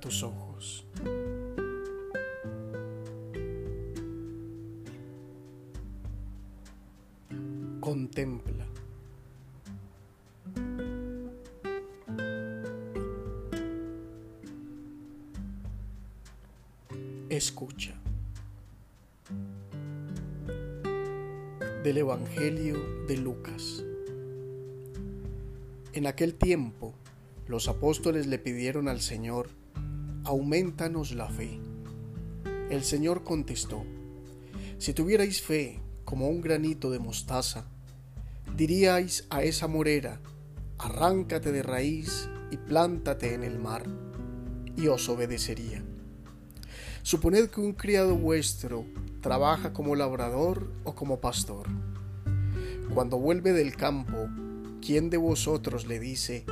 Tus ojos. Contempla. Escucha. Del Evangelio de Lucas. En aquel tiempo, los apóstoles le pidieron al Señor, aumentanos la fe. El Señor contestó, si tuvierais fe como un granito de mostaza, diríais a esa morera, arráncate de raíz y plántate en el mar, y os obedecería. Suponed que un criado vuestro trabaja como labrador o como pastor. Cuando vuelve del campo, ¿quién de vosotros le dice,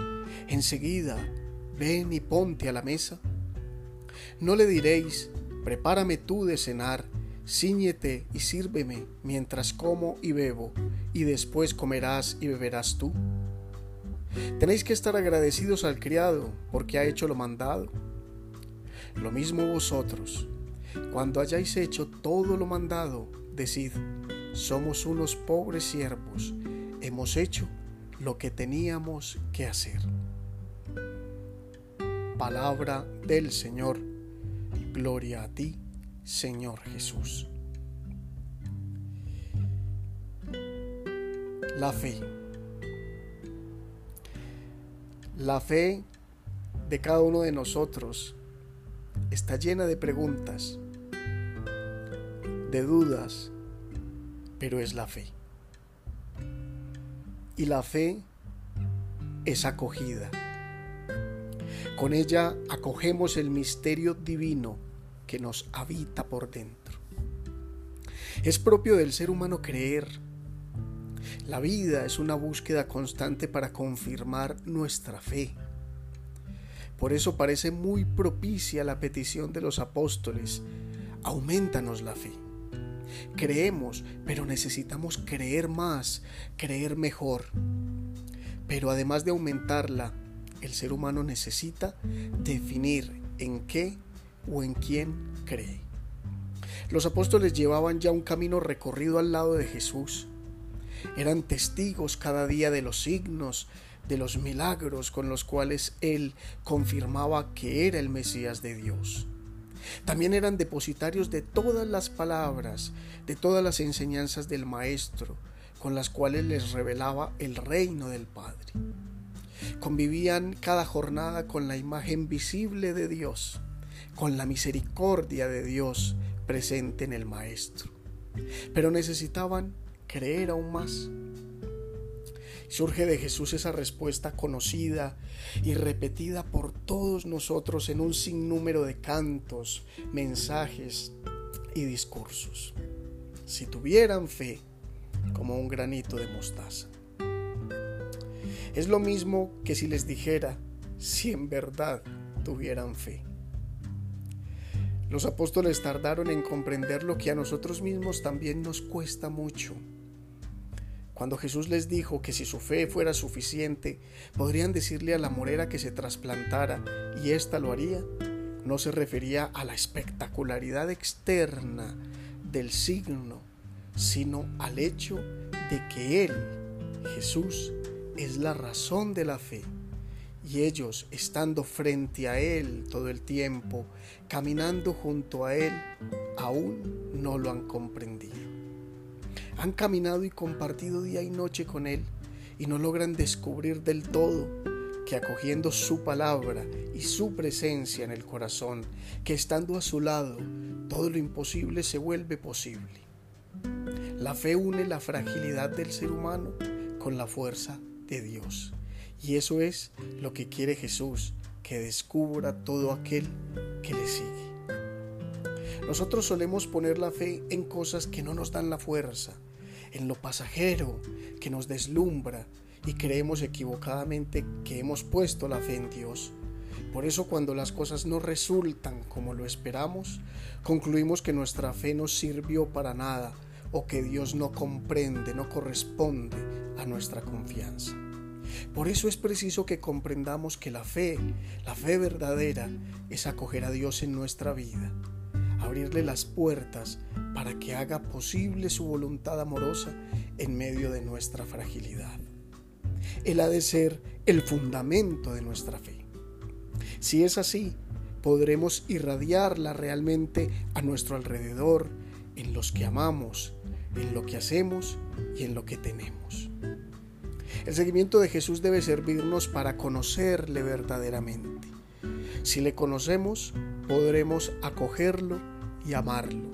enseguida, ven y ponte a la mesa? No le diréis, prepárame tú de cenar, ciñete y sírveme mientras como y bebo, y después comerás y beberás tú. Tenéis que estar agradecidos al criado porque ha hecho lo mandado lo mismo vosotros, cuando hayáis hecho todo lo mandado, decid, somos unos pobres siervos, hemos hecho lo que teníamos que hacer. Palabra del Señor, gloria a ti, Señor Jesús. La fe. La fe de cada uno de nosotros está llena de preguntas, de dudas, pero es la fe. Y la fe es acogida. Con ella acogemos el misterio divino que nos habita por dentro. Es propio del ser humano creer. La vida es una búsqueda constante para confirmar nuestra fe. Por eso parece muy propicia la petición de los apóstoles, aumentanos la fe. Creemos, pero necesitamos creer más, creer mejor. Pero además de aumentarla, el ser humano necesita definir en qué o en quién cree. Los apóstoles llevaban ya un camino recorrido al lado de Jesús. Eran testigos cada día de los signos, de los milagros con los cuales él confirmaba que era el Mesías de Dios. También eran depositarios de todas las palabras, de todas las enseñanzas del Maestro, con las cuales les revelaba el reino del Padre. Convivían cada jornada con la imagen visible de Dios, con la misericordia de Dios presente en el Maestro. Pero necesitaban creer aún más Surge de Jesús esa respuesta conocida y repetida por todos nosotros en un sinnúmero de cantos, mensajes y discursos. Si tuvieran fe como un granito de mostaza. Es lo mismo que si les dijera si en verdad tuvieran fe. Los apóstoles tardaron en comprender lo que a nosotros mismos también nos cuesta mucho cuando Jesús les dijo que si su fe fuera suficiente, podrían decirle a la morera que se trasplantara y ésta lo haría, no se refería a la espectacularidad externa del signo, sino al hecho de que Él, Jesús, es la razón de la fe. Y ellos, estando frente a Él todo el tiempo, caminando junto a Él, aún no lo han comprendido. Han caminado y compartido día y noche con Él y no logran descubrir del todo que acogiendo su palabra y su presencia en el corazón, que estando a su lado, todo lo imposible se vuelve posible. La fe une la fragilidad del ser humano con la fuerza de Dios. Y eso es lo que quiere Jesús, que descubra todo aquel que le sigue. Nosotros solemos poner la fe en cosas que no nos dan la fuerza, en lo pasajero que nos deslumbra y creemos equivocadamente que hemos puesto la fe en Dios. Por eso cuando las cosas no resultan como lo esperamos, concluimos que nuestra fe no sirvió para nada o que Dios no comprende, no corresponde a nuestra confianza. Por eso es preciso que comprendamos que la fe, la fe verdadera, es acoger a Dios en nuestra vida, abrirle las puertas para que haga posible su voluntad amorosa en medio de nuestra fragilidad. Él ha de ser el fundamento de nuestra fe. Si es así, podremos irradiarla realmente a nuestro alrededor, en los que amamos, en lo que hacemos y en lo que tenemos. El seguimiento de Jesús debe servirnos para conocerle verdaderamente. Si le conocemos, podremos acogerlo y amarlo.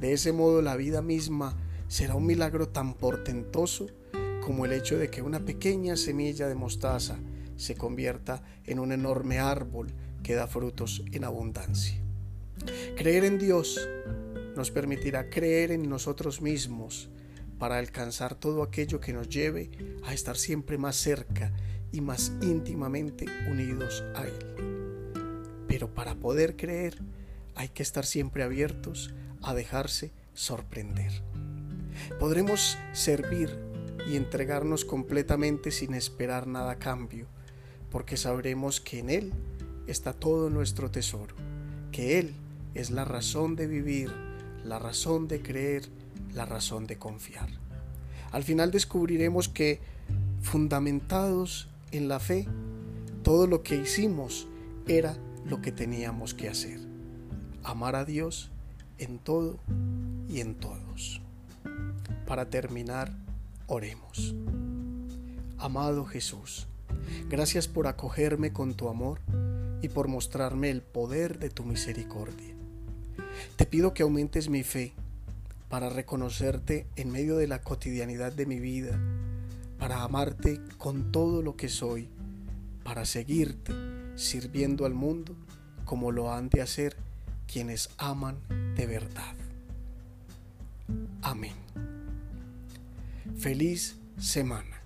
De ese modo la vida misma será un milagro tan portentoso como el hecho de que una pequeña semilla de mostaza se convierta en un enorme árbol que da frutos en abundancia. Creer en Dios nos permitirá creer en nosotros mismos para alcanzar todo aquello que nos lleve a estar siempre más cerca y más íntimamente unidos a Él. Pero para poder creer hay que estar siempre abiertos a dejarse sorprender. Podremos servir y entregarnos completamente sin esperar nada a cambio, porque sabremos que en Él está todo nuestro tesoro, que Él es la razón de vivir, la razón de creer la razón de confiar. Al final descubriremos que, fundamentados en la fe, todo lo que hicimos era lo que teníamos que hacer. Amar a Dios en todo y en todos. Para terminar, oremos. Amado Jesús, gracias por acogerme con tu amor y por mostrarme el poder de tu misericordia. Te pido que aumentes mi fe para reconocerte en medio de la cotidianidad de mi vida, para amarte con todo lo que soy, para seguirte sirviendo al mundo como lo han de hacer quienes aman de verdad. Amén. Feliz semana.